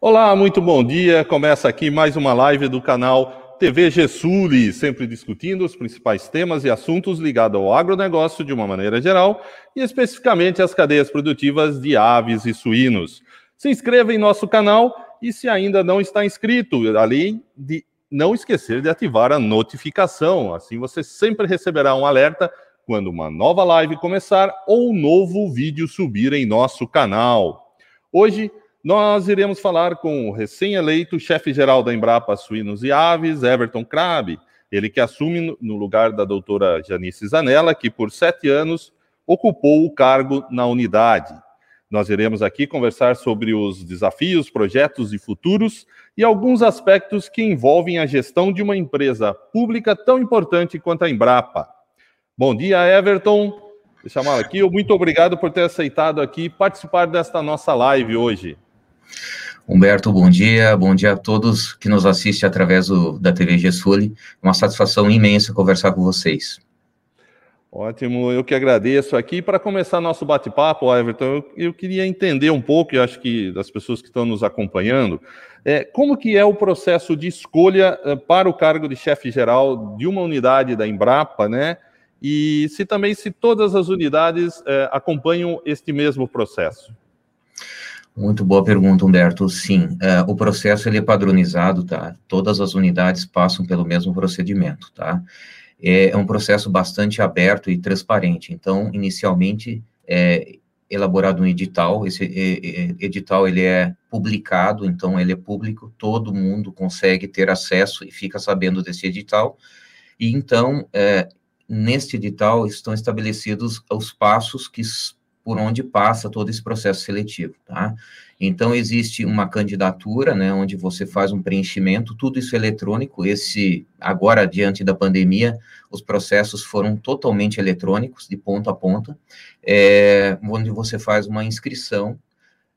Olá, muito bom dia. Começa aqui mais uma live do canal TV Gessuli, sempre discutindo os principais temas e assuntos ligados ao agronegócio de uma maneira geral e especificamente às cadeias produtivas de aves e suínos. Se inscreva em nosso canal e se ainda não está inscrito, além de não esquecer de ativar a notificação, assim você sempre receberá um alerta quando uma nova live começar ou um novo vídeo subir em nosso canal. Hoje nós iremos falar com o recém-eleito chefe-geral da Embrapa Suínos e Aves, Everton Crabe, ele que assume no lugar da doutora Janice Zanella, que por sete anos ocupou o cargo na unidade. Nós iremos aqui conversar sobre os desafios, projetos e futuros e alguns aspectos que envolvem a gestão de uma empresa pública tão importante quanto a Embrapa. Bom dia, Everton. Deixa chamar aqui. Muito obrigado por ter aceitado aqui participar desta nossa live hoje. Humberto, bom dia. Bom dia a todos que nos assistem através do, da TV Gesuli. Uma satisfação imensa conversar com vocês. Ótimo, eu que agradeço aqui. Para começar nosso bate-papo, Everton, eu, eu, queria entender um pouco, e acho que das pessoas que estão nos acompanhando, é, como que é o processo de escolha é, para o cargo de chefe geral de uma unidade da Embrapa, né? E se também se todas as unidades é, acompanham este mesmo processo. Muito boa pergunta, Humberto. Sim, é, o processo ele é padronizado, tá? Todas as unidades passam pelo mesmo procedimento, tá? É, é um processo bastante aberto e transparente. Então, inicialmente, é elaborado um edital. Esse edital ele é publicado, então ele é público. Todo mundo consegue ter acesso e fica sabendo desse edital. E então, é, neste edital estão estabelecidos os passos que por onde passa todo esse processo seletivo, tá? Então, existe uma candidatura, né, onde você faz um preenchimento, tudo isso é eletrônico, esse, agora, diante da pandemia, os processos foram totalmente eletrônicos, de ponta a ponta, é, onde você faz uma inscrição,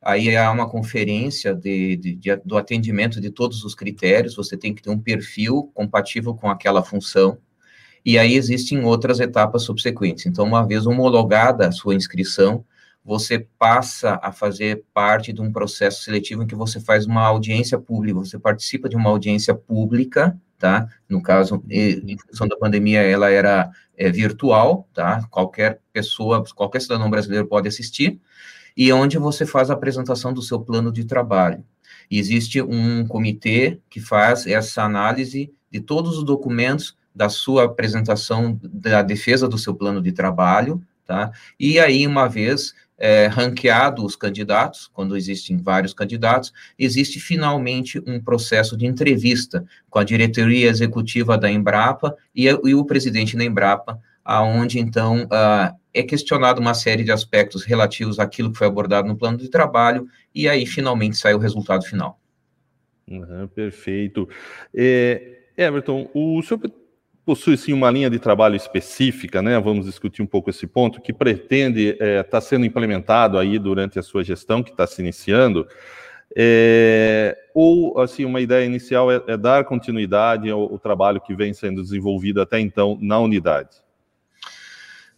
aí há uma conferência de, de, de, do atendimento de todos os critérios, você tem que ter um perfil compatível com aquela função, e aí existem outras etapas subsequentes. Então, uma vez homologada a sua inscrição, você passa a fazer parte de um processo seletivo em que você faz uma audiência pública, você participa de uma audiência pública, tá? No caso, em função da pandemia, ela era é, virtual, tá? Qualquer pessoa, qualquer cidadão brasileiro pode assistir, e onde você faz a apresentação do seu plano de trabalho. E existe um comitê que faz essa análise de todos os documentos da sua apresentação da defesa do seu plano de trabalho, tá? E aí, uma vez é, ranqueado os candidatos, quando existem vários candidatos, existe finalmente um processo de entrevista com a diretoria executiva da Embrapa e, e o presidente da Embrapa, aonde então uh, é questionado uma série de aspectos relativos àquilo que foi abordado no plano de trabalho e aí finalmente sai o resultado final. Uhum, perfeito. É, Everton, o senhor possui sim uma linha de trabalho específica, né? Vamos discutir um pouco esse ponto que pretende estar é, tá sendo implementado aí durante a sua gestão que está se iniciando. É, ou assim uma ideia inicial é, é dar continuidade ao, ao, trabalho que vem sendo desenvolvido até então na unidade.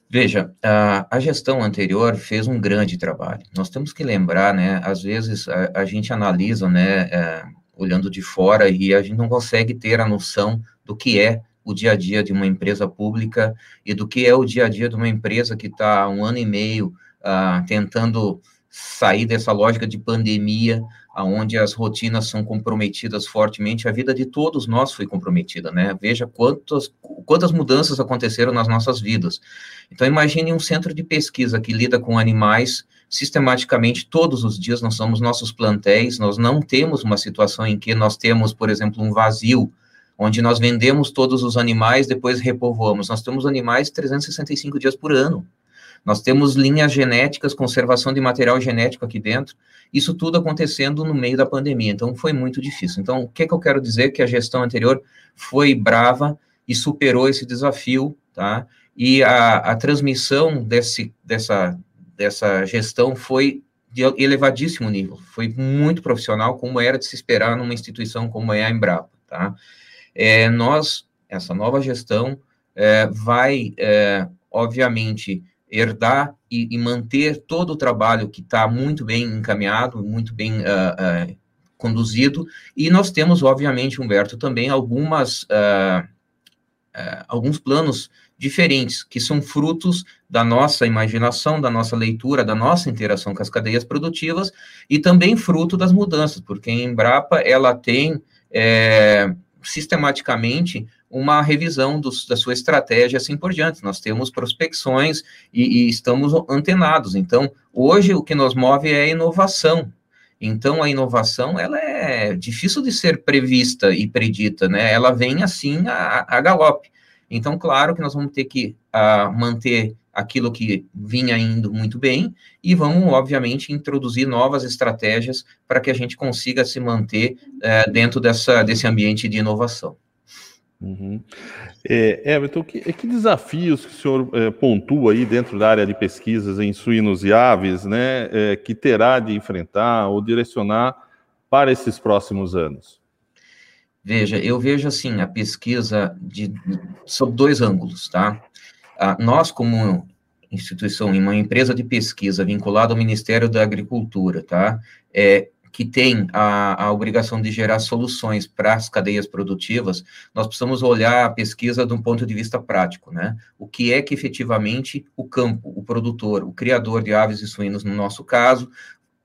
Veja, a, a, gestão anterior fez um grande trabalho. Nós temos que lembrar, né? Às vezes a, a gente analisa, né? É, olhando de fora e a gente não consegue ter a noção do que é o dia a dia de uma empresa pública e do que é o dia a dia de uma empresa que está um ano e meio uh, tentando sair dessa lógica de pandemia, aonde as rotinas são comprometidas fortemente, a vida de todos nós foi comprometida, né? Veja quantas, quantas mudanças aconteceram nas nossas vidas. Então, imagine um centro de pesquisa que lida com animais sistematicamente todos os dias, nós somos nossos plantéis, nós não temos uma situação em que nós temos, por exemplo, um vazio onde nós vendemos todos os animais, depois repovoamos. Nós temos animais 365 dias por ano. Nós temos linhas genéticas, conservação de material genético aqui dentro, isso tudo acontecendo no meio da pandemia, então foi muito difícil. Então, o que, que eu quero dizer? Que a gestão anterior foi brava e superou esse desafio, tá? E a, a transmissão desse, dessa, dessa gestão foi de elevadíssimo nível, foi muito profissional, como era de se esperar numa instituição como é a Embrapa, tá? É, nós, essa nova gestão, é, vai, é, obviamente, herdar e, e, manter todo o trabalho que está muito bem encaminhado, muito bem uh, uh, conduzido, e nós temos, obviamente, Humberto, também algumas, uh, alguns planos diferentes, que são frutos da nossa imaginação, da nossa leitura, da nossa interação com as cadeias produtivas, e também fruto das mudanças, porque a Embrapa, ela tem é, sistematicamente uma revisão dos, da sua estratégia assim por diante. Nós temos prospecções e, e, estamos antenados. Então, hoje o que nos move é a inovação. Então, a inovação ela é difícil de ser prevista e predita, né? Ela vem assim a, a galope. Então, claro que nós vamos ter que a, manter aquilo que vinha indo muito bem e vamos, obviamente, introduzir novas estratégias para que a gente consiga se manter é, dentro dessa, desse ambiente de inovação. Uhum. É, Everton, que, que, desafios que o senhor é, pontua aí dentro da área de pesquisas em suínos e aves, né, é, que terá de enfrentar ou direcionar para esses próximos anos? Veja, eu vejo assim a pesquisa de, sob dois ângulos, tá? Ah, nós, como instituição, uma empresa de pesquisa vinculada ao Ministério da Agricultura, tá? É, que tem a, a obrigação de gerar soluções para as cadeias produtivas, nós precisamos olhar a pesquisa de um ponto de vista prático, né? O que é que efetivamente o campo, o produtor, o criador de aves e suínos, no nosso caso,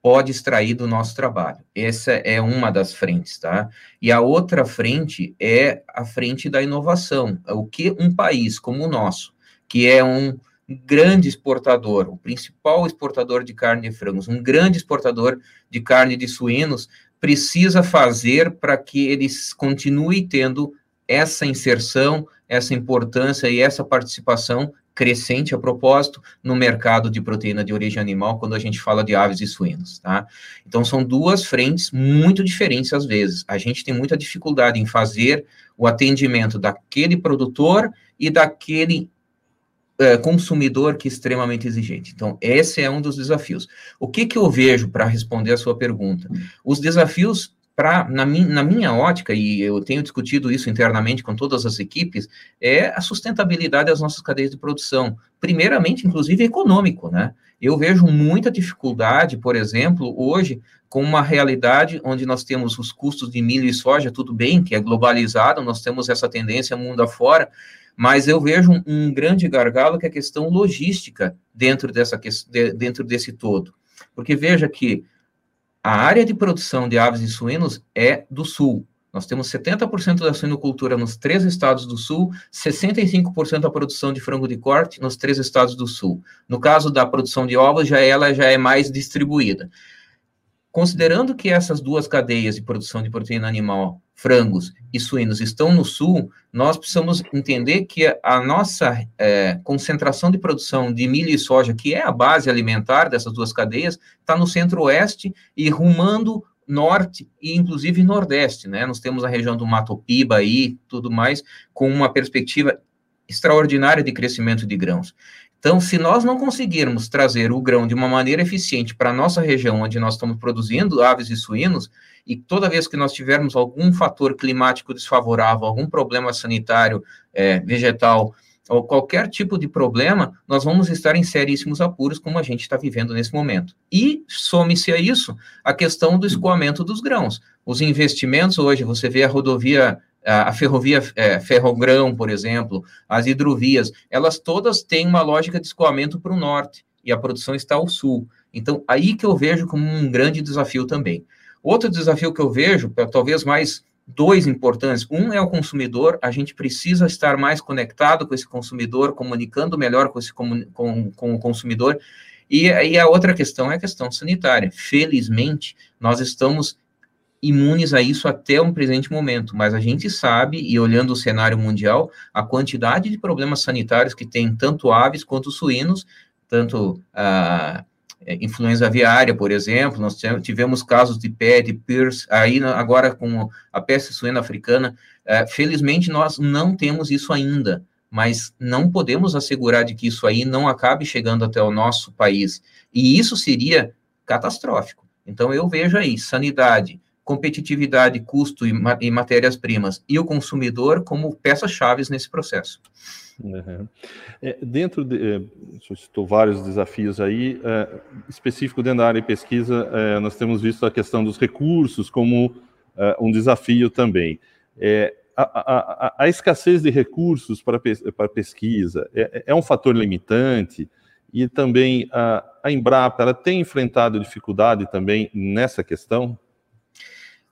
pode extrair do nosso trabalho. Essa é uma das frentes, tá? E a outra frente é a frente da inovação. O que um país como o nosso, que é um grande exportador, o principal exportador de carne de frangos, um grande exportador de carne de suínos, precisa fazer para que eles continue tendo essa inserção, essa importância e essa participação crescente a propósito no mercado de proteína de origem animal quando a gente fala de aves e suínos, tá? Então são duas frentes muito diferentes às vezes. A gente tem muita dificuldade em fazer o atendimento daquele produtor e daquele é, consumidor que é extremamente exigente. Então, esse é um dos desafios. O que, que eu vejo para responder a sua pergunta? Os desafios, pra, na, na minha ótica, e eu tenho discutido isso internamente com todas as equipes, é a sustentabilidade das nossas cadeias de produção. Primeiramente, inclusive, econômico, né? Eu vejo muita dificuldade, por exemplo, hoje, com uma realidade onde nós temos os custos de milho e soja, tudo bem, que é globalizado, nós temos essa tendência mundo afora, mas eu vejo um, um grande gargalo que é a questão logística dentro, dessa, dentro desse todo. Porque veja que a área de produção de aves e suínos é do sul. Nós temos 70% da suinocultura nos três estados do sul, 65% da produção de frango de corte nos três estados do sul. No caso da produção de ovos, já ela já é mais distribuída. Considerando que essas duas cadeias de produção de proteína animal, frangos e suínos, estão no sul, nós precisamos entender que a nossa é, concentração de produção de milho e soja, que é a base alimentar dessas duas cadeias, está no centro-oeste e rumando norte e inclusive nordeste, né? Nós temos a região do Mato Piba aí, tudo mais, com uma perspectiva extraordinária de crescimento de grãos. Então, se nós não conseguirmos trazer o grão de uma maneira eficiente para a nossa região, onde nós estamos produzindo aves e suínos, e toda vez que nós tivermos algum fator climático desfavorável, algum problema sanitário, é, vegetal, ou qualquer tipo de problema, nós vamos estar em seríssimos apuros, como a gente está vivendo nesse momento. E some-se a isso a questão do escoamento dos grãos. Os investimentos hoje, você vê a rodovia a ferrovia é, Ferrogrão, por exemplo, as hidrovias, elas todas têm uma lógica de escoamento para o norte e a produção está ao sul. Então, aí que eu vejo como um grande desafio também. Outro desafio que eu vejo, talvez mais dois importantes. Um é o consumidor, a gente precisa estar mais conectado com esse consumidor, comunicando melhor com, esse, com, com, o consumidor. E, e a outra questão é a questão sanitária. Felizmente, nós estamos imunes a isso até um presente momento, mas a gente sabe, e olhando o cenário mundial, a quantidade de problemas sanitários que tem tanto aves quanto suínos, tanto a influenza aviária, por exemplo, nós tivemos casos de PED, PIRS, aí agora com a peste suína africana, é, felizmente nós não temos isso ainda, mas não podemos assegurar de que isso aí não acabe chegando até o nosso país, e isso seria catastrófico. Então eu vejo aí sanidade, competitividade, custo e, ma e matérias-primas, e o consumidor como peças-chave nesse processo. Uhum. É, dentro de, é, citou vários desafios aí, é, específico dentro da área de pesquisa, é, nós temos visto a questão dos recursos como é, um desafio também. É, a, a, a, escassez de recursos para, para pesquisa é, é, um fator limitante e também a, a Embrapa ela tem enfrentado dificuldade também nessa questão?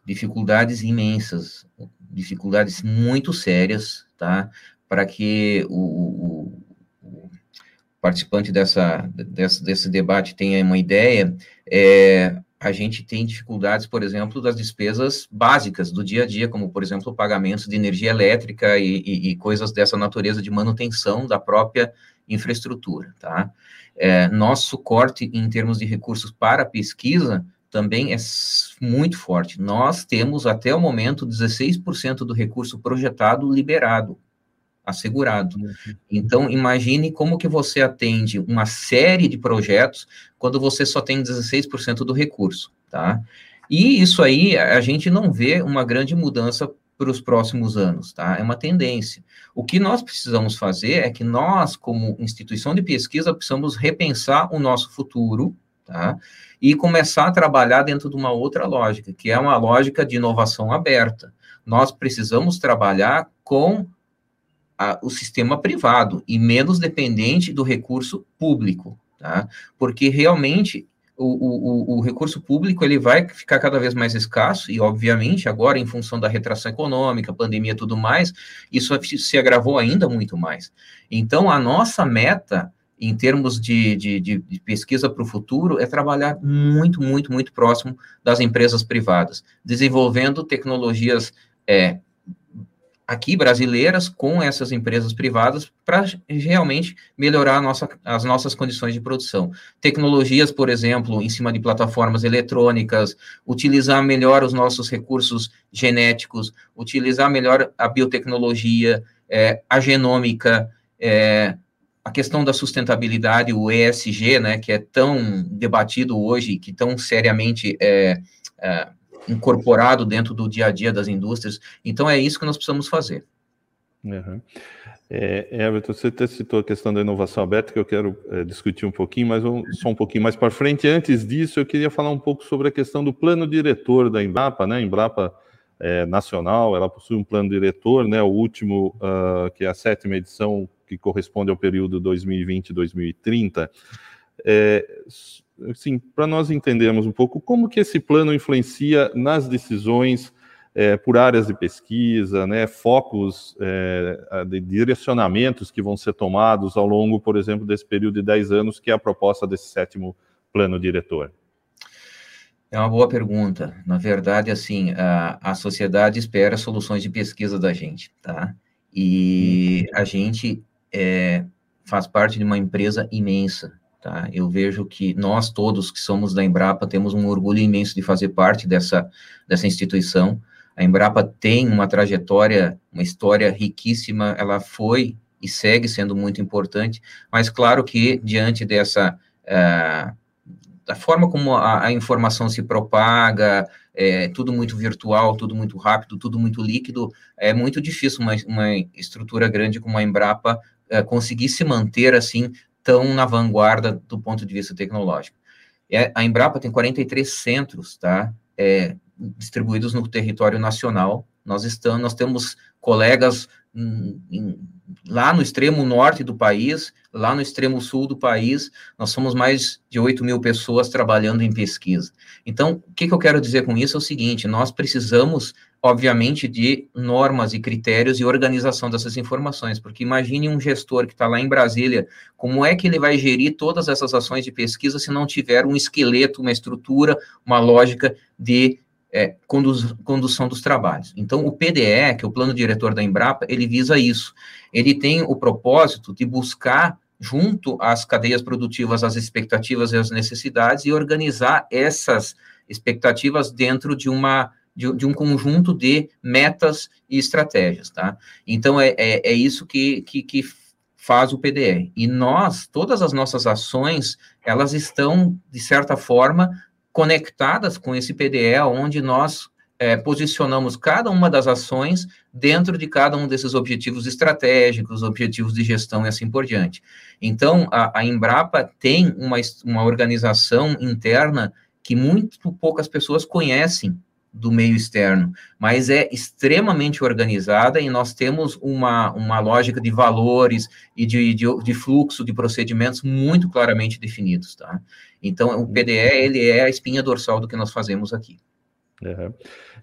Dificuldades imensas, dificuldades muito sérias, tá? para que o, o, o participante dessa, desse, desse, debate tenha uma ideia, é, a gente tem dificuldades, por exemplo, das despesas básicas do dia a dia, como, por exemplo, o pagamento de energia elétrica e, e, e coisas dessa natureza de manutenção da própria infraestrutura, tá? É, nosso corte em termos de recursos para pesquisa também é muito forte. Nós temos, até o momento, 16% do recurso projetado liberado assegurado. Então, imagine como que você atende uma série de projetos quando você só tem 16% do recurso, tá? E isso aí, a gente não vê uma grande mudança para os próximos anos, tá? É uma tendência. O que nós precisamos fazer é que nós, como instituição de pesquisa, precisamos repensar o nosso futuro, tá? E começar a trabalhar dentro de uma outra lógica, que é uma lógica de inovação aberta. Nós precisamos trabalhar com a, o sistema privado e menos dependente do recurso público, tá? Porque realmente o, o, o, recurso público ele vai ficar cada vez mais escasso e, obviamente, agora em função da retração econômica, pandemia tudo mais, isso se agravou ainda muito mais. Então, a nossa meta em termos de, de, de pesquisa para o futuro é trabalhar muito, muito, muito próximo das empresas privadas, desenvolvendo tecnologias é, aqui brasileiras com essas empresas privadas para realmente melhorar nossa, as nossas condições de produção. Tecnologias, por exemplo, em cima de plataformas eletrônicas, utilizar melhor os nossos recursos genéticos, utilizar melhor a biotecnologia, é, a genômica, é, a questão da sustentabilidade, o ESG, né, que é tão debatido hoje, que tão seriamente é, é incorporado dentro do dia a dia das indústrias. Então, é isso que nós precisamos fazer. Uhum. É, Everton, você até citou a questão da inovação aberta, que eu quero é, discutir um pouquinho, mas um, só um pouquinho mais para frente. Antes disso, eu queria falar um pouco sobre a questão do plano diretor da Embrapa, né? Embrapa é, Nacional, ela possui um plano diretor, né? O último, uh, que é a sétima edição, que corresponde ao período 2020-2030. É, assim, para nós entendermos um pouco como que esse plano influencia nas decisões é, por áreas de pesquisa, né, focos é, de direcionamentos que vão ser tomados ao longo, por exemplo, desse período de 10 anos, que é a proposta desse sétimo plano diretor. É uma boa pergunta. Na verdade, assim, a, a sociedade espera soluções de pesquisa da gente, tá? E a gente é, faz parte de uma empresa imensa, Tá? Eu vejo que nós todos que somos da Embrapa temos um orgulho imenso de fazer parte dessa, dessa instituição. A Embrapa tem uma trajetória, uma história riquíssima, ela foi e segue sendo muito importante, mas claro que diante dessa uh, da forma como a, a, informação se propaga, é tudo muito virtual, tudo muito rápido, tudo muito líquido, é muito difícil uma, uma estrutura grande como a Embrapa é, conseguir se manter assim tão na vanguarda do ponto de vista tecnológico. É, a Embrapa tem 43 centros, tá? É, distribuídos no território nacional. Nós estamos, nós temos colegas em, em, lá no extremo norte do país, lá no extremo sul do país, nós somos mais de 8 mil pessoas trabalhando em pesquisa. Então, o que, que eu quero dizer com isso é o seguinte: nós precisamos obviamente, de normas e critérios e organização dessas informações, porque imagine um gestor que está lá em Brasília, como é que ele vai gerir todas essas ações de pesquisa se não tiver um esqueleto, uma estrutura, uma lógica de é, condução dos trabalhos. Então, o PDE, que é o Plano Diretor da Embrapa, ele visa isso. Ele tem o propósito de buscar junto às cadeias produtivas as expectativas e as necessidades e organizar essas expectativas dentro de uma de, de, um conjunto de metas e estratégias, tá? Então, é, é, é isso que, que, que, faz o PDR. E nós, todas as nossas ações, elas estão, de certa forma, conectadas com esse PDE, onde nós é, posicionamos cada uma das ações dentro de cada um desses objetivos estratégicos, objetivos de gestão e assim por diante. Então, a, a Embrapa tem uma, uma organização interna que muito poucas pessoas conhecem do meio externo, mas é extremamente organizada e nós temos uma, uma lógica de valores e de, de, de fluxo de procedimentos muito claramente definidos, tá? Então, o PDE, ele é a espinha dorsal do que nós fazemos aqui. É.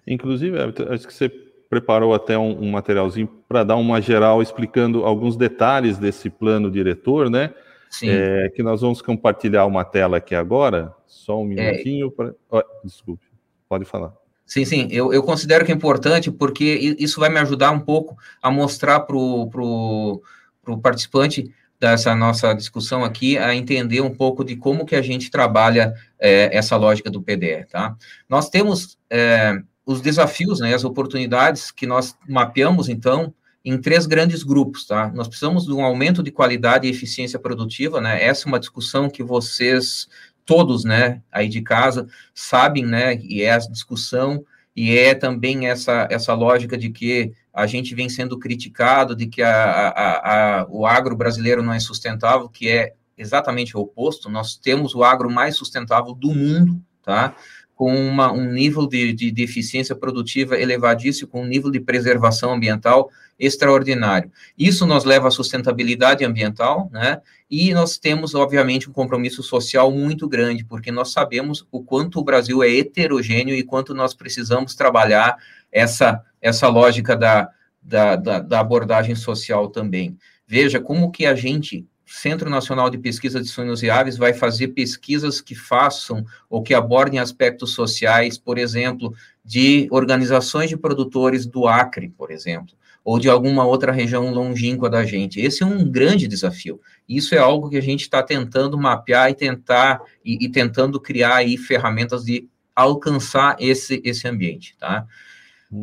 Inclusive, acho que você preparou até um, um materialzinho para dar uma geral explicando alguns detalhes desse plano diretor, né? Sim. É, que nós vamos compartilhar uma tela aqui agora. Só um é. minutinho. É... Pra... Oh, desculpe, pode falar. Sim, sim, eu, eu considero que é importante porque isso vai me ajudar um pouco a mostrar para o pro, pro participante dessa nossa discussão aqui a entender um pouco de como que a gente trabalha é, essa lógica do PDE, tá? Nós temos é, os desafios, né, as oportunidades que nós mapeamos, então, em três grandes grupos, tá? Nós precisamos de um aumento de qualidade e eficiência produtiva, né? Essa é uma discussão que vocês todos, né, aí de casa, sabem, né, e é a discussão, e é também essa, essa lógica de que a gente vem sendo criticado, de que a, a, a, o agro brasileiro não é sustentável, que é exatamente o oposto, nós temos o agro mais sustentável do mundo, tá? Com uma, um nível de, de, de, eficiência produtiva elevadíssimo, com um nível de preservação ambiental extraordinário. Isso nos leva à sustentabilidade ambiental, né? E nós temos, obviamente, um compromisso social muito grande, porque nós sabemos o quanto o Brasil é heterogêneo e quanto nós precisamos trabalhar essa, essa lógica da, da, da, da abordagem social também. Veja como que a gente Centro Nacional de Pesquisa de Sonhos e Aves vai fazer pesquisas que façam ou que abordem aspectos sociais, por exemplo, de organizações de produtores do Acre, por exemplo, ou de alguma outra região longínqua da gente. Esse é um grande desafio. Isso é algo que a gente está tentando mapear e tentar e, e, tentando criar aí ferramentas de alcançar esse, esse ambiente, tá?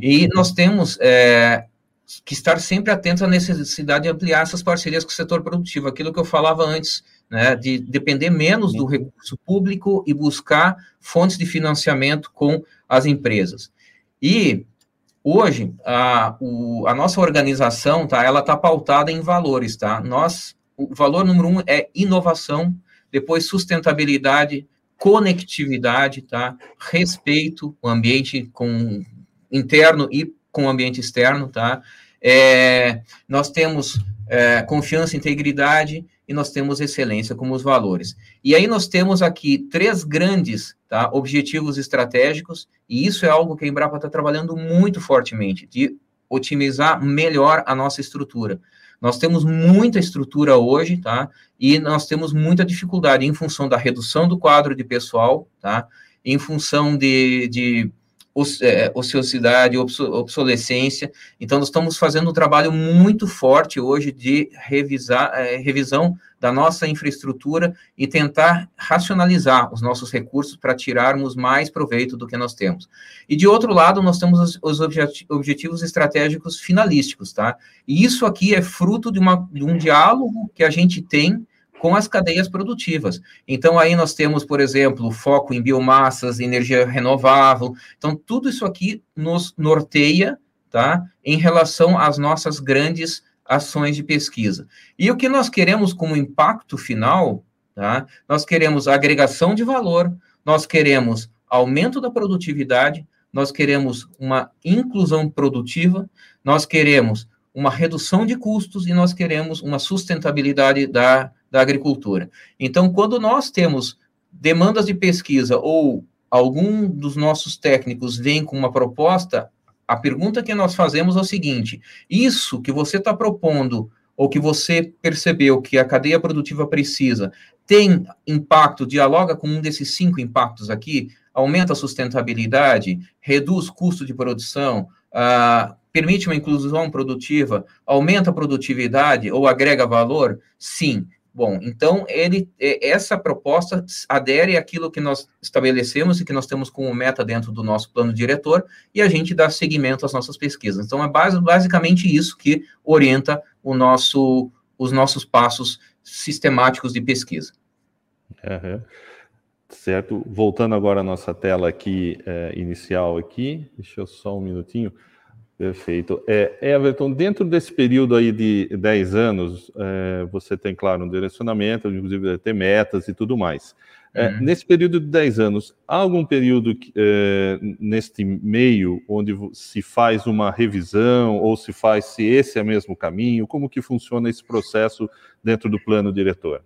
E nós temos é, que estar sempre atentos à necessidade de ampliar essas parcerias com o setor produtivo, aquilo que eu falava antes, né, de depender menos do recurso público e buscar fontes de financiamento com as empresas. E hoje a, o, a nossa organização, tá, ela está pautada em valores, tá? Nós, o valor número um é inovação, depois sustentabilidade, conectividade, tá? Respeito, o ambiente com interno e com o ambiente externo, tá? É, nós temos é, confiança, integridade e nós temos excelência como os valores. E aí nós temos aqui três grandes tá, objetivos estratégicos, e isso é algo que a Embrapa está trabalhando muito fortemente, de otimizar melhor a nossa estrutura. Nós temos muita estrutura hoje, tá? E nós temos muita dificuldade em função da redução do quadro de pessoal, tá? Em função de, de ociosidade, obsolescência. Então, nós estamos fazendo um trabalho muito forte hoje de revisar, é, revisão da nossa infraestrutura e tentar racionalizar os nossos recursos para tirarmos mais proveito do que nós temos. E, de outro lado, nós temos os, os objetivos estratégicos finalísticos, tá? E isso aqui é fruto de, uma, de um diálogo que a gente tem com as cadeias produtivas. Então, aí nós temos, por exemplo, foco em biomassas, energia renovável. Então, tudo isso aqui nos norteia, tá, em relação às nossas grandes ações de pesquisa. E o que nós queremos como impacto final, tá, nós queremos agregação de valor, nós queremos aumento da produtividade, nós queremos uma inclusão produtiva, nós queremos uma redução de custos e nós queremos uma sustentabilidade da da agricultura. Então, quando nós temos demandas de pesquisa ou algum dos nossos técnicos vem com uma proposta, a pergunta que nós fazemos é o seguinte: isso que você está propondo ou que você percebeu que a cadeia produtiva precisa tem impacto, dialoga com um desses cinco impactos aqui, aumenta a sustentabilidade, reduz custo de produção, uh, permite uma inclusão produtiva, aumenta a produtividade ou agrega valor? Sim. Bom, então ele essa proposta adere àquilo que nós estabelecemos e que nós temos como meta dentro do nosso plano diretor e a gente dá seguimento às nossas pesquisas. Então é basicamente isso que orienta o nosso, os nossos passos sistemáticos de pesquisa. Uhum. Certo. Voltando agora à nossa tela aqui, é, inicial aqui, deixa eu só um minutinho. Perfeito. É, Everton, dentro desse período aí de 10 anos, é, você tem, claro, um direcionamento, inclusive ter metas e tudo mais. É, uhum. Nesse período de 10 anos, há algum período é, neste meio onde se faz uma revisão ou se faz se esse é o mesmo caminho? Como que funciona esse processo dentro do plano diretor?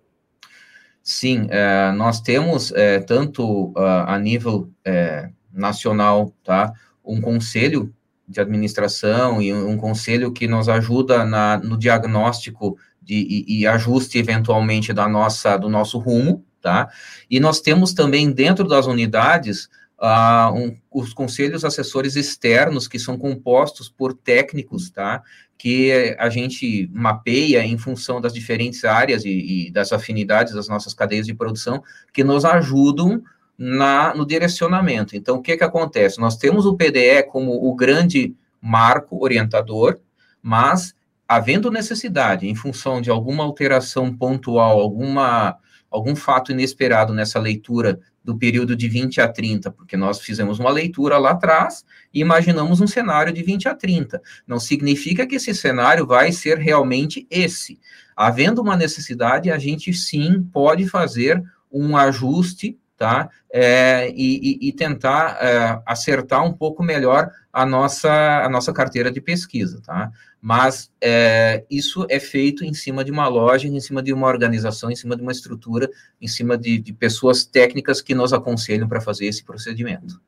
Sim, é, nós temos é, tanto uh, a nível é, nacional, tá, um conselho de administração e um conselho que nos ajuda na, no diagnóstico de, e, e ajuste eventualmente da nossa do nosso rumo, tá? E nós temos também dentro das unidades uh, um, os conselhos assessores externos que são compostos por técnicos, tá? Que a gente mapeia em função das diferentes áreas e, e das afinidades das nossas cadeias de produção, que nos ajudam na, no direcionamento. Então, o que que acontece? Nós temos o PDE como o grande marco orientador, mas havendo necessidade, em função de alguma alteração pontual, alguma algum fato inesperado nessa leitura do período de 20 a 30, porque nós fizemos uma leitura lá atrás e imaginamos um cenário de 20 a 30. Não significa que esse cenário vai ser realmente esse. Havendo uma necessidade, a gente sim pode fazer um ajuste tá? É, e, e, tentar é, acertar um pouco melhor a nossa, a nossa carteira de pesquisa, tá? Mas é, isso é feito em cima de uma loja, em cima de uma organização, em cima de uma estrutura, em cima de, de pessoas técnicas que nos aconselham para fazer esse procedimento.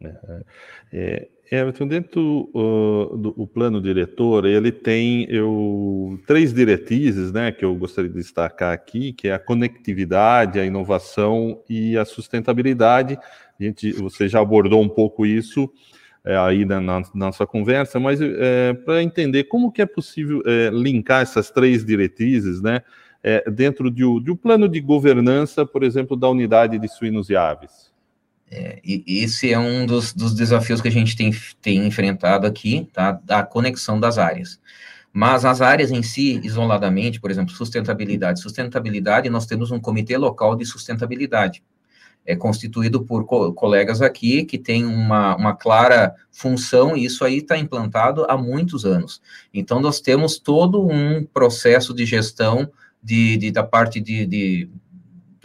É, é Everton, dentro uh, do plano diretor, ele tem eu, três diretrizes né, que eu gostaria de destacar aqui, que é a conectividade, a inovação e a sustentabilidade. A gente, você já abordou um pouco isso é, aí na, na, nossa conversa, mas é, para entender como que é possível é, linkar essas três diretrizes né, é, dentro de, de um plano de governança, por exemplo, da unidade de suínos e aves. É, e esse é um dos, dos, desafios que a gente tem, tem enfrentado aqui, tá? Da conexão das áreas. Mas as áreas em si, isoladamente, por exemplo, sustentabilidade. Sustentabilidade, nós temos um comitê local de sustentabilidade. É constituído por co colegas aqui que tem uma, uma clara função, e isso aí está implantado há muitos anos. Então, nós temos todo um processo de gestão de, de da parte de, de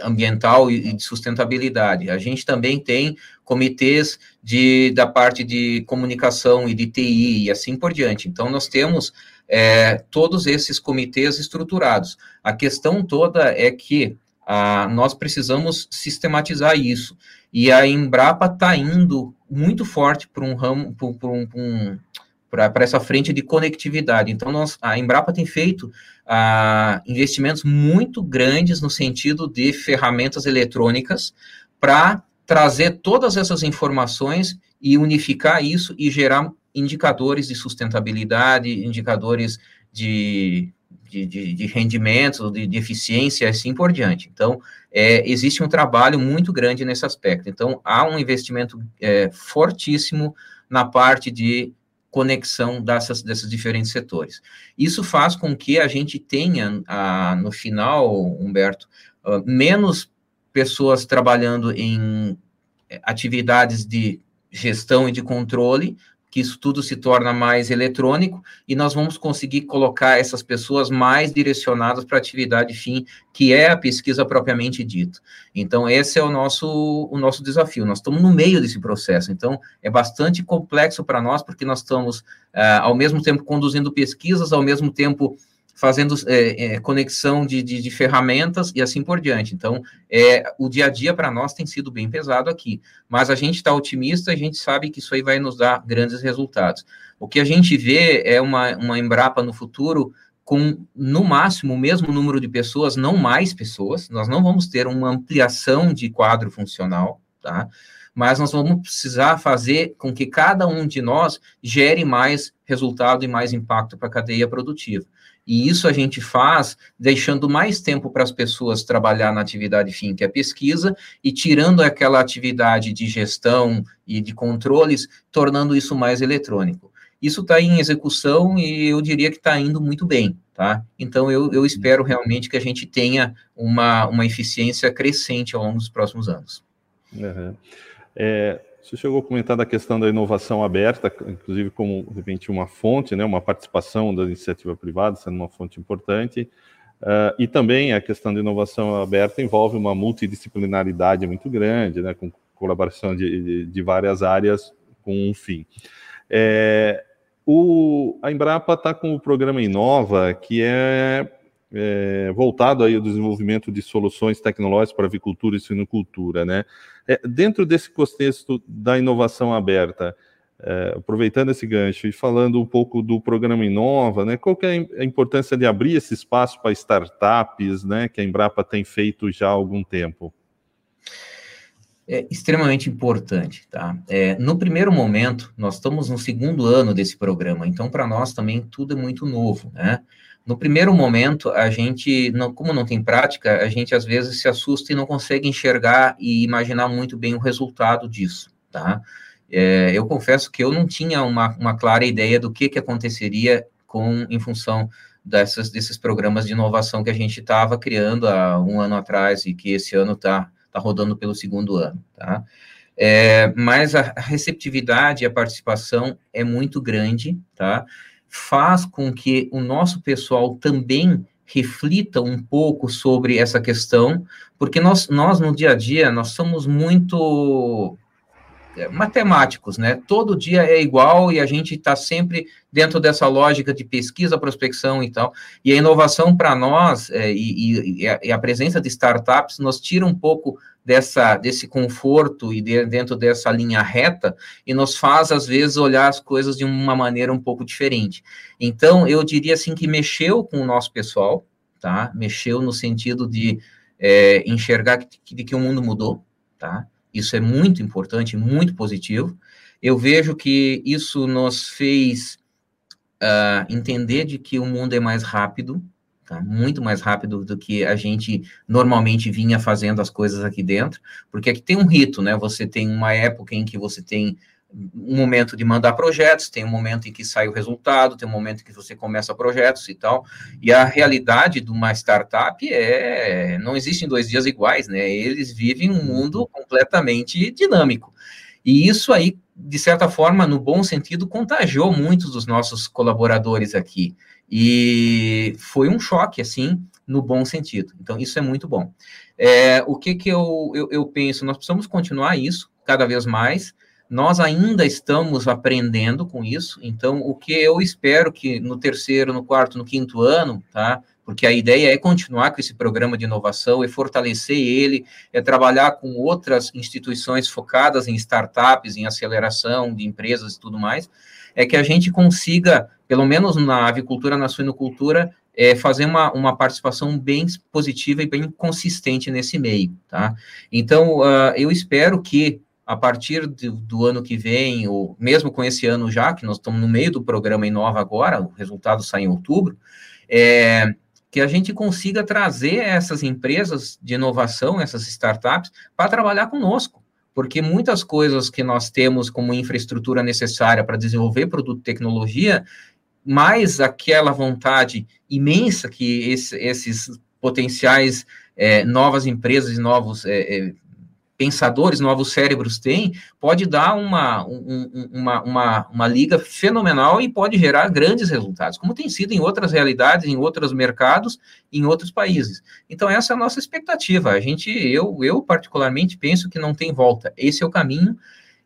ambiental e de sustentabilidade. A gente também tem comitês de, da parte de comunicação e de TI e assim por diante. Então, nós temos é, todos esses comitês estruturados. A questão toda é que ah, nós precisamos sistematizar isso. E a Embrapa está indo muito forte para um ramo, para um, essa frente de conectividade. Então, nós, a Embrapa tem feito ah, investimentos muito grandes no sentido de ferramentas eletrônicas para trazer todas essas informações e unificar isso e gerar indicadores de sustentabilidade, indicadores de, de, de, de rendimento, de, de, eficiência, assim por diante. Então, é, existe um trabalho muito grande nesse aspecto. Então, há um investimento é, fortíssimo na parte de conexão dessas, desses diferentes setores. Isso faz com que a gente tenha, ah, no final, Humberto, ah, menos pessoas trabalhando em eh, atividades de gestão e de controle, que isso tudo se torna mais eletrônico e nós vamos conseguir colocar essas pessoas mais direcionadas para a atividade fim, que é a pesquisa propriamente dita. Então, esse é o nosso, o nosso desafio. Nós estamos no meio desse processo, então é bastante complexo para nós, porque nós estamos, uh, ao mesmo tempo, conduzindo pesquisas, ao mesmo tempo fazendo é, é, conexão de, de, de, ferramentas e assim por diante. Então, é, o dia a dia para nós tem sido bem pesado aqui, mas a gente está otimista, a gente sabe que isso aí vai nos dar grandes resultados. O que a gente vê é uma, uma Embrapa no futuro com, no máximo, o mesmo número de pessoas, não mais pessoas, nós não vamos ter uma ampliação de quadro funcional, tá? Mas nós vamos precisar fazer com que cada um de nós gere mais resultado e mais impacto para a cadeia produtiva. E isso a gente faz deixando mais tempo para as pessoas trabalhar na atividade fim, que é pesquisa, e tirando aquela atividade de gestão e de controles, tornando isso mais eletrônico. Isso está em execução e eu diria que está indo muito bem. tá? Então, eu, eu espero realmente que a gente tenha uma, uma eficiência crescente ao longo dos próximos anos. Uhum. É, você chegou a comentar da questão da inovação aberta, inclusive como, de repente, uma fonte, né, uma participação da iniciativa privada sendo uma fonte importante, uh, e também a questão da inovação aberta envolve uma multidisciplinaridade muito grande, né, com colaboração de, de, de várias áreas com um fim. É, o, a Embrapa está com o programa Inova, que é, é, voltado aí ao desenvolvimento de soluções tecnológicas para avicultura e suinocultura, né? É, dentro desse contexto da inovação aberta, é, aproveitando esse gancho e falando um pouco do programa Inova, né? Qual que é a importância de abrir esse espaço para startups, né? Que a Embrapa tem feito já há algum tempo? é extremamente importante, tá? É, no primeiro momento, nós estamos no segundo ano desse programa, então para nós também tudo é muito novo, né? No primeiro momento, a gente, não, como não tem prática, a gente às vezes se assusta e não consegue enxergar e imaginar muito bem o resultado disso, tá? É, eu confesso que eu não tinha uma, uma clara ideia do que, que aconteceria com, em função dessas, desses programas de inovação que a gente estava criando há um ano atrás e que esse ano está está rodando pelo segundo ano, tá? É, mas a receptividade e a participação é muito grande, tá? Faz com que o nosso pessoal também reflita um pouco sobre essa questão, porque nós, nós no dia a dia, nós somos muito matemáticos, né? Todo dia é igual e a gente está sempre dentro dessa lógica de pesquisa, prospecção e tal. E a inovação para nós é, e, e, a, e, a, presença de startups nos tira um pouco dessa, desse conforto e de, dentro dessa linha reta e nos faz, às vezes, olhar as coisas de uma maneira um pouco diferente. Então, eu diria assim que mexeu com o nosso pessoal, tá? Mexeu no sentido de é, enxergar que, de que o mundo mudou, tá? Isso é muito importante, muito positivo. Eu vejo que isso nos fez uh, entender de que o mundo é mais rápido, tá? muito mais rápido do que a gente normalmente vinha fazendo as coisas aqui dentro, porque aqui tem um rito, né? Você tem uma época em que você tem um momento de mandar projetos, tem um momento em que sai o resultado, tem um momento em que você começa projetos e tal. E a realidade de uma startup é não existem dois dias iguais, né? Eles vivem um mundo completamente dinâmico. E isso aí, de certa forma, no bom sentido, contagiou muitos dos nossos colaboradores aqui. E foi um choque, assim, no bom sentido. Então, isso é muito bom. É, o que, que eu, eu, eu penso? Nós precisamos continuar isso cada vez mais. Nós ainda estamos aprendendo com isso, então o que eu espero que no terceiro, no quarto, no quinto ano, tá? Porque a ideia é continuar com esse programa de inovação, é fortalecer ele, é trabalhar com outras instituições focadas em startups, em aceleração de empresas e tudo mais, é que a gente consiga, pelo menos na avicultura, na suinocultura, é, fazer uma, uma participação bem positiva e bem consistente nesse meio, tá? Então, uh, eu espero que a partir do, do, ano que vem, ou mesmo com esse ano já, que nós estamos no meio do programa Inova agora, o resultado sai em outubro, é, que a gente consiga trazer essas empresas de inovação, essas startups, para trabalhar conosco. Porque muitas coisas que nós temos como infraestrutura necessária para desenvolver produto e tecnologia, mais aquela vontade imensa que esse, esses potenciais é, novas empresas e novos é, é, pensadores, novos cérebros têm, pode dar uma, um, uma, uma, uma liga fenomenal e pode gerar grandes resultados, como tem sido em outras realidades, em outros mercados, em outros países. Então, essa é a nossa expectativa. A gente, eu, eu particularmente penso que não tem volta. Esse é o caminho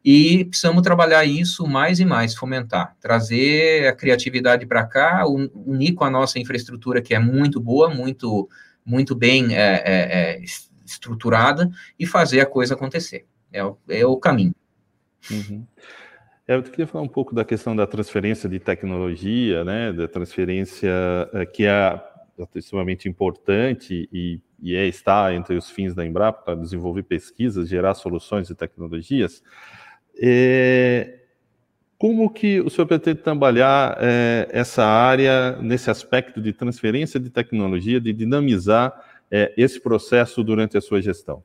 e precisamos trabalhar isso mais e mais, fomentar, trazer a criatividade para cá, unir com a nossa infraestrutura que é muito boa, muito, muito bem é, é, é estruturada e fazer a coisa acontecer. É, o, é o caminho. Uhum. É, eu queria falar um pouco da questão da transferência de tecnologia, né, da transferência é, que é extremamente importante e, e é, está entre os fins da Embrapa para desenvolver pesquisas, gerar soluções e tecnologias. É, como que o senhor pretende trabalhar é, essa área nesse aspecto de transferência de tecnologia, de dinamizar é, esse processo durante a sua gestão?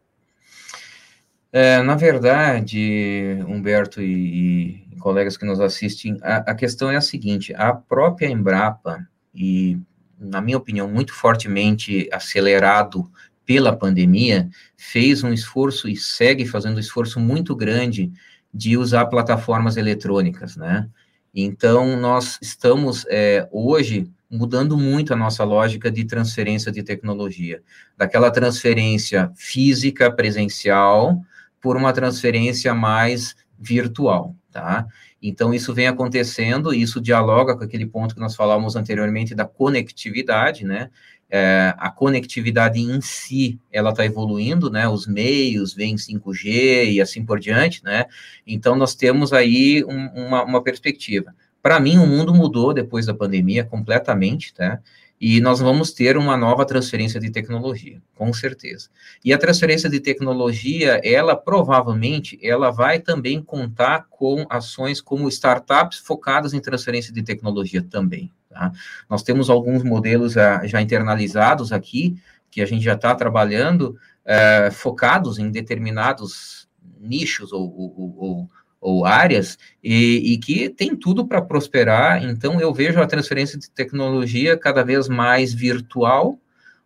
É, na verdade, Humberto e, e, colegas que nos assistem, a, a, questão é a seguinte: a própria Embrapa, e na minha opinião, muito fortemente acelerado pela pandemia, fez um esforço e segue fazendo um esforço muito grande de usar plataformas eletrônicas, né? Então, nós estamos é, hoje mudando muito a nossa lógica de transferência de tecnologia, daquela transferência física, presencial, por uma transferência mais virtual, tá? Então, isso vem acontecendo, e isso dialoga com aquele ponto que nós falamos anteriormente da conectividade, né? é, a conectividade em si, ela está evoluindo, né, os meios vêm 5G e assim por diante, né, então nós temos aí um, uma, uma perspectiva. Para mim, o mundo mudou depois da pandemia completamente, tá, e nós vamos ter uma nova transferência de tecnologia, com certeza. E a transferência de tecnologia, ela provavelmente, ela vai também contar com ações como startups focadas em transferência de tecnologia também, Tá? Nós temos alguns modelos já, já internalizados aqui, que a gente já está trabalhando, é, focados em determinados nichos ou, ou, ou, ou áreas, e, e, que tem tudo para prosperar. Então, eu vejo a transferência de tecnologia cada vez mais virtual,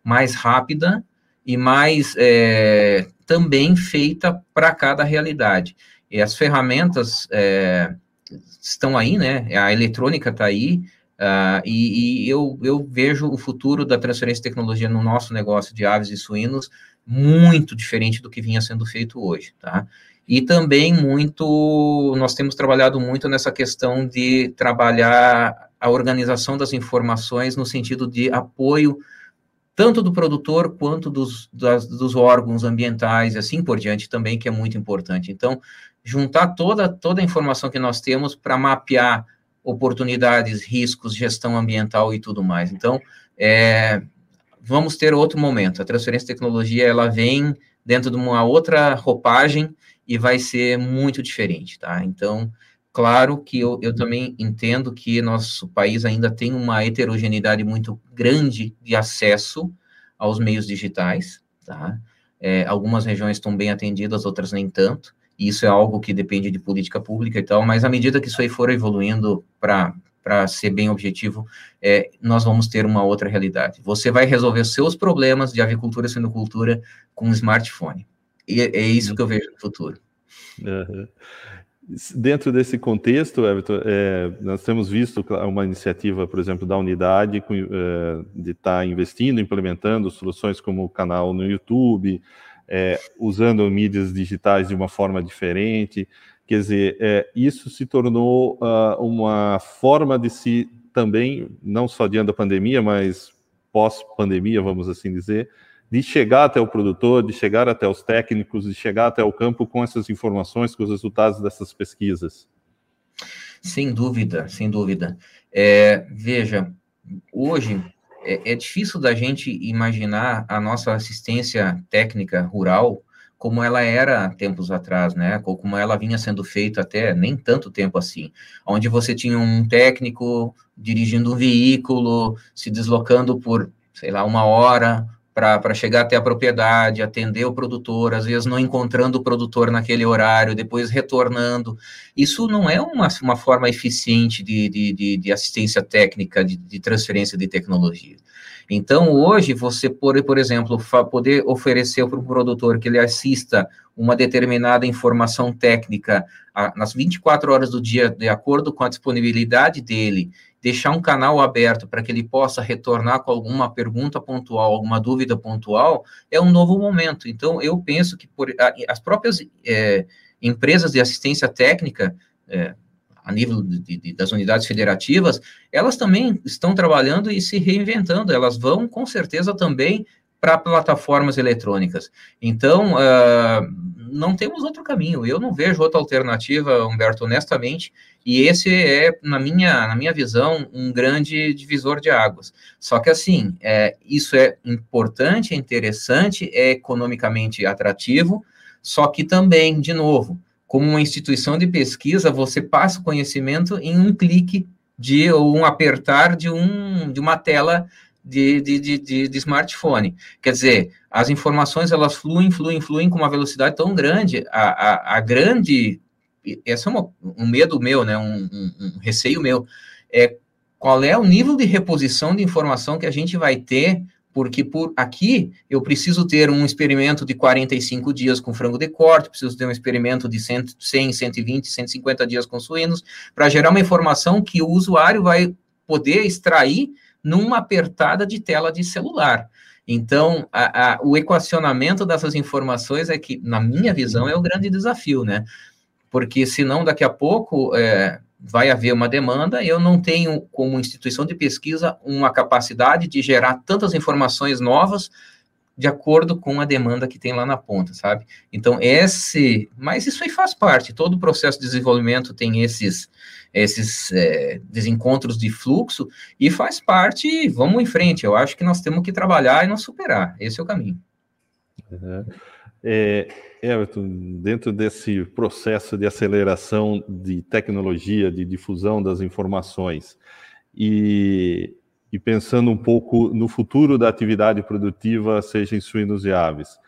mais rápida e mais é, também feita para cada realidade. E as ferramentas é, estão aí, né? A eletrônica está aí, Uh, e, e eu, eu, vejo o futuro da transferência de tecnologia no nosso negócio de aves e suínos muito diferente do que vinha sendo feito hoje, tá? E também muito, nós temos trabalhado muito nessa questão de trabalhar a organização das informações no sentido de apoio tanto do produtor quanto dos, das, dos órgãos ambientais e assim por diante também, que é muito importante. Então, juntar toda, toda a informação que nós temos para mapear oportunidades, riscos, gestão ambiental e tudo mais. Então, é, vamos ter outro momento. A transferência de tecnologia, ela vem dentro de uma outra roupagem e vai ser muito diferente, tá? Então, claro que eu, eu também entendo que nosso país ainda tem uma heterogeneidade muito grande de acesso aos meios digitais, tá? É, algumas regiões estão bem atendidas, outras nem tanto isso é algo que depende de política pública e tal, mas à medida que isso aí for evoluindo para para ser bem objetivo, é, nós vamos ter uma outra realidade. Você vai resolver seus problemas de avicultura e sinocultura com smartphone. E é, é isso que eu vejo no futuro. Uhum. Dentro desse contexto, Everton, é, nós temos visto uma iniciativa, por exemplo, da unidade com, é, de estar tá investindo, implementando soluções como o canal no YouTube, é, usando mídias digitais de uma forma diferente. Quer dizer, é, isso se tornou uh, uma forma de se também, não só diante da pandemia, mas pós-pandemia, vamos assim dizer, de chegar até o produtor, de chegar até os técnicos, de chegar até o campo com essas informações, com os resultados dessas pesquisas. Sem dúvida, sem dúvida. É, veja, hoje é, é difícil da gente imaginar a nossa assistência técnica rural como ela era tempos atrás, né? Ou como ela vinha sendo feita até nem tanto tempo assim, onde você tinha um técnico dirigindo um veículo, se deslocando por, sei lá, uma hora para chegar até a propriedade, atender o produtor, às vezes não encontrando o produtor naquele horário, depois retornando. Isso não é uma, uma forma eficiente de, de, de, assistência técnica, de, de, transferência de tecnologia. Então, hoje, você pode, por exemplo, poder oferecer para o produtor que ele assista uma determinada informação técnica a, nas 24 horas do dia, de acordo com a disponibilidade dele, deixar um canal aberto para que ele possa retornar com alguma pergunta pontual, alguma dúvida pontual, é um novo momento. Então, eu penso que por, as próprias é, empresas de assistência técnica, é, a nível de, de, das unidades federativas, elas também estão trabalhando e se reinventando, elas vão, com certeza, também para plataformas eletrônicas. Então, uh, não temos outro caminho. Eu não vejo outra alternativa, Humberto, honestamente. E esse é, na minha, na minha visão, um grande divisor de águas. Só que, assim, é, isso é importante, é interessante, é economicamente atrativo, só que também, de novo, como uma instituição de pesquisa, você passa o conhecimento em um clique de ou um apertar de, um, de uma tela de, de, de, de, smartphone. Quer dizer, as informações elas fluem, fluem, fluem com uma velocidade tão grande, a, a, a grande, esse é uma, um medo meu, né, um, um, um, receio meu, é qual é o nível de reposição de informação que a gente vai ter porque por aqui eu preciso ter um experimento de 45 dias com frango de corte, preciso ter um experimento de 100, 120, 150 dias com suínos, para gerar uma informação que o usuário vai poder extrair numa apertada de tela de celular. Então, a, a, o equacionamento dessas informações é que, na minha visão, é o grande desafio, né? Porque senão, daqui a pouco, é, vai haver uma demanda, eu não tenho, como instituição de pesquisa, uma capacidade de gerar tantas informações novas de acordo com a demanda que tem lá na ponta, sabe? Então, esse, mas isso aí faz parte, todo o processo de desenvolvimento tem esses, esses é, desencontros de fluxo, e faz parte, vamos em frente, eu acho que nós temos que trabalhar e não superar, esse é o caminho. Uhum. É, Everton, dentro desse processo de aceleração de tecnologia, de difusão das informações, e, e pensando um pouco no futuro da atividade produtiva, seja em suínos e aves,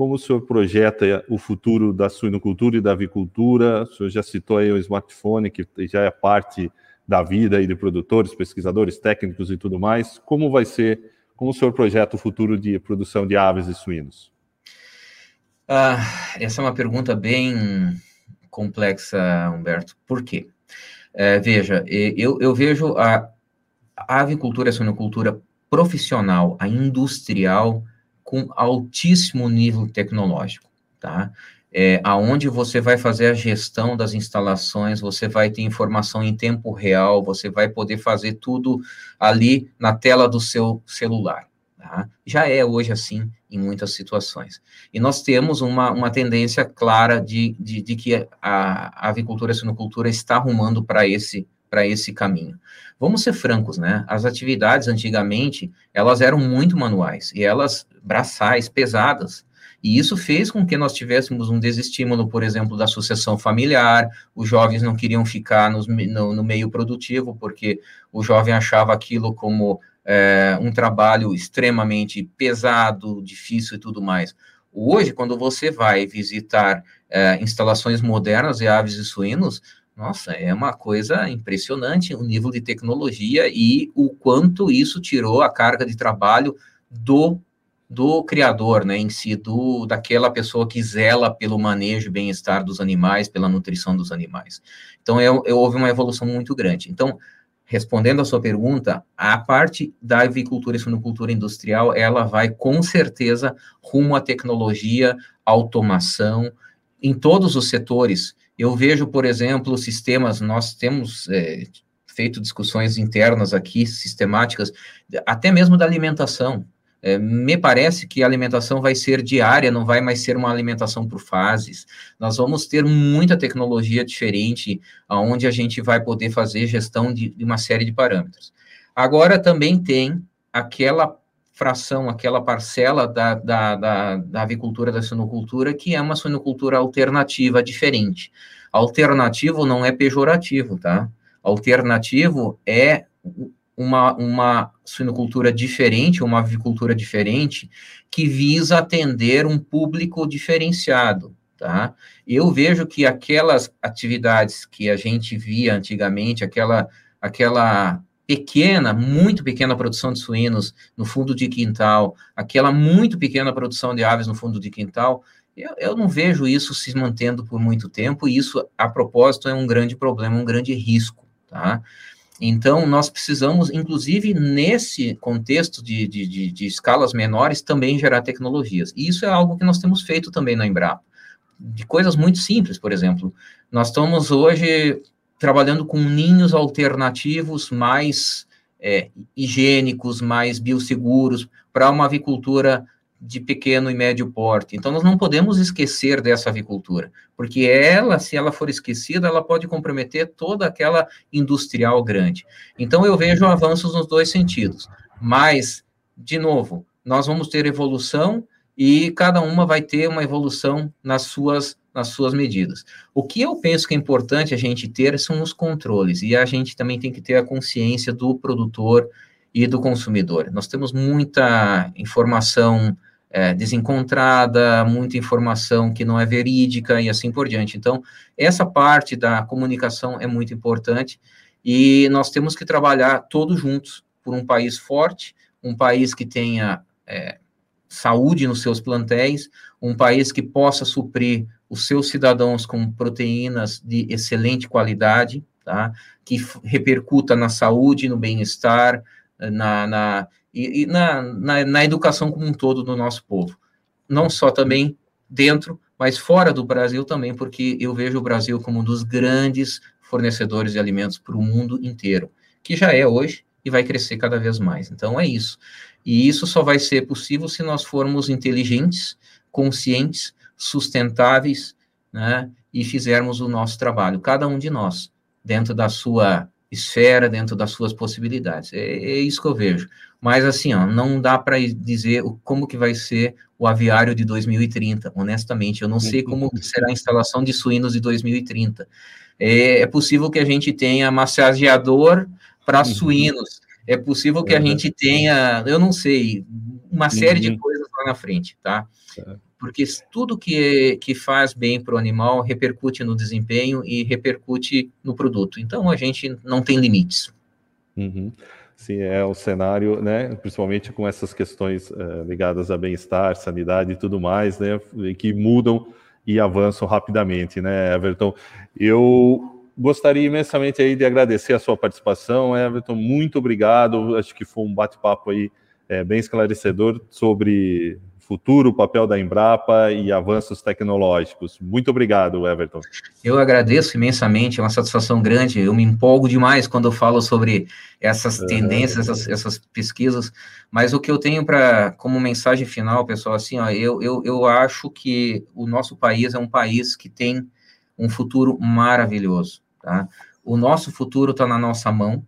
como o senhor projeta o futuro da suinocultura e da avicultura? O senhor já citou aí o smartphone, que já é parte da vida aí de produtores, pesquisadores, técnicos e tudo mais. Como vai ser, como o senhor projeta o futuro de produção de aves e suínos? Ah, essa é uma pergunta bem complexa, Humberto. Por quê? É, veja, eu, eu vejo a, a avicultura, a suinocultura profissional, a industrial, com altíssimo nível tecnológico, tá? É, aonde você vai fazer a gestão das instalações, você vai ter informação em tempo real, você vai poder fazer tudo ali na tela do seu celular. Tá? Já é hoje assim em muitas situações. E nós temos uma, uma tendência clara de, de, de que a, a avicultura e a sinocultura está arrumando para esse para esse caminho. Vamos ser francos, né? As atividades antigamente, elas eram muito manuais e elas braçais, pesadas. E isso fez com que nós tivéssemos um desestímulo, por exemplo, da sucessão familiar, os jovens não queriam ficar nos, no, no meio produtivo, porque o jovem achava aquilo como é, um trabalho extremamente pesado, difícil e tudo mais. Hoje, quando você vai visitar é, instalações modernas de aves e suínos, nossa, é uma coisa impressionante o nível de tecnologia e o quanto isso tirou a carga de trabalho do do criador, né, em si, do, daquela pessoa que zela pelo manejo e bem-estar dos animais, pela nutrição dos animais. Então, eu, eu, houve uma evolução muito grande. Então, respondendo a sua pergunta, a parte da avicultura e suinocultura industrial, ela vai com certeza rumo à tecnologia, automação, em todos os setores. Eu vejo, por exemplo, sistemas, nós temos é, feito discussões internas aqui, sistemáticas, até mesmo da alimentação. É, me parece que a alimentação vai ser diária, não vai mais ser uma alimentação por fases. Nós vamos ter muita tecnologia diferente, onde a gente vai poder fazer gestão de, de uma série de parâmetros. Agora também tem aquela fração, aquela parcela da, da, da, da avicultura, da suinocultura, que é uma suinocultura alternativa, diferente. Alternativo não é pejorativo, tá? Alternativo é uma, uma suinocultura diferente, uma avicultura diferente, que visa atender um público diferenciado, tá? Eu vejo que aquelas atividades que a gente via antigamente, aquela, aquela pequena, muito pequena produção de suínos no fundo de quintal, aquela muito pequena produção de aves no fundo de quintal, eu, eu não vejo isso se mantendo por muito tempo, e isso, a propósito, é um grande problema, um grande risco, tá? Então, nós precisamos, inclusive, nesse contexto de, de, de, de, escalas menores, também gerar tecnologias. E isso é algo que nós temos feito também na Embrapa. De coisas muito simples, por exemplo. Nós estamos hoje trabalhando com ninhos alternativos mais é, higiênicos, mais biosseguros, para uma avicultura de pequeno e médio porte. Então, nós não podemos esquecer dessa avicultura, porque ela, se ela for esquecida, ela pode comprometer toda aquela industrial grande. Então, eu vejo avanços nos dois sentidos. Mas, de novo, nós vamos ter evolução e cada uma vai ter uma evolução nas suas nas suas medidas. O que eu penso que é importante a gente ter são os controles, e a gente também tem que ter a consciência do produtor e do consumidor. Nós temos muita informação é, desencontrada, muita informação que não é verídica e assim por diante. Então, essa parte da comunicação é muito importante E nós temos que trabalhar todos juntos por um país forte, um país que tenha é, saúde nos seus plantéis, um país que possa suprir os seus cidadãos com proteínas de excelente qualidade, tá? que repercuta na saúde, no bem-estar, na, na, e, e na, na, na, educação como um todo do nosso povo. Não só também dentro, mas fora do Brasil também, porque eu vejo o Brasil como um dos grandes fornecedores de alimentos para o mundo inteiro, que já é hoje e vai crescer cada vez mais. Então é isso. E isso só vai ser possível se nós formos inteligentes, conscientes, sustentáveis, né, e fizermos o nosso trabalho, cada um de nós, dentro da sua esfera, dentro das suas possibilidades. É, é isso que eu vejo. Mas assim, ó, não dá para dizer como que vai ser o aviário de 2030, honestamente. Eu não sei como será a instalação de suínos de 2030. É, é possível que a gente tenha massageador para uhum. suínos. É possível que a gente tenha, eu não sei, uma série de uhum. coisas lá na frente, tá? Porque tudo que, que faz bem para o animal repercute no desempenho e repercute no produto. Então a gente não tem limites. Uhum. Sim, é o cenário, né? Principalmente com essas questões uh, ligadas a bem-estar, sanidade e tudo mais, né? Que mudam e avançam rapidamente, né, Everton? Eu gostaria imensamente aí de agradecer a sua participação, Everton. Muito obrigado. Acho que foi um bate-papo aí é, bem esclarecedor sobre futuro, papel da Embrapa e avanços tecnológicos. Muito obrigado, Everton. Eu agradeço imensamente, é uma satisfação grande. Eu me empolgo demais quando eu falo sobre essas tendências, essas, essas, pesquisas. Mas o que eu tenho para como mensagem final, pessoal, assim, ó, eu, eu, eu acho que o nosso país é um país que tem um futuro maravilhoso. Tá? O nosso futuro está na nossa mão,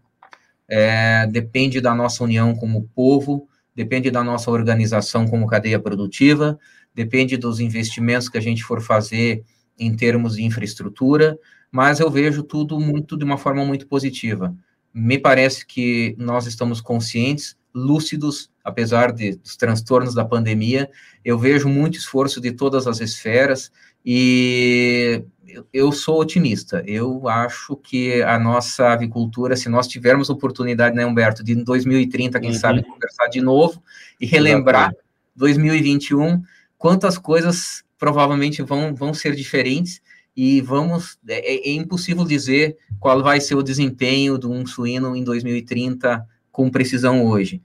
é, depende da nossa união como povo, depende da nossa organização como cadeia produtiva, depende dos investimentos que a gente for fazer em termos de infraestrutura, mas eu vejo tudo muito de uma forma muito positiva. Me parece que nós estamos conscientes, lúcidos, apesar de, dos transtornos da pandemia. Eu vejo muito esforço de todas as esferas e eu sou otimista. Eu acho que a nossa avicultura, se nós tivermos oportunidade, né, Humberto, de em 2030, quem uhum. sabe, conversar de novo e relembrar Exatamente. 2021, quantas coisas provavelmente vão, vão ser diferentes e vamos. É, é impossível dizer qual vai ser o desempenho de um suíno em 2030 com precisão hoje.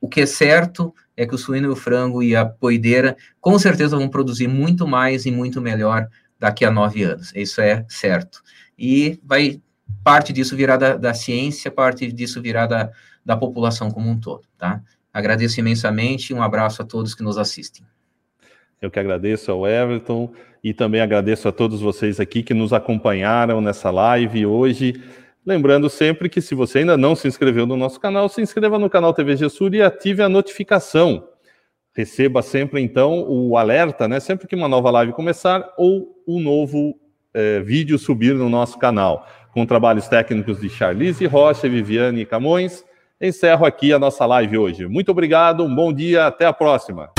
O que é certo é que o suíno e o frango e a poideira com certeza vão produzir muito mais e muito melhor daqui a nove anos. Isso é certo. E vai parte disso virar da, da ciência, parte disso virar da, da população como um todo, tá? Agradeço imensamente, um abraço a todos que nos assistem. Eu que agradeço ao Everton e também agradeço a todos vocês aqui que nos acompanharam nessa live hoje. Lembrando sempre que se você ainda não se inscreveu no nosso canal, se inscreva no canal TV Gessur e ative a notificação receba sempre então o alerta, né? Sempre que uma nova live começar ou um novo é, vídeo subir no nosso canal. Com trabalhos técnicos de Charlize Rocha, Viviane Camões. Encerro aqui a nossa live hoje. Muito obrigado, um bom dia, até a próxima.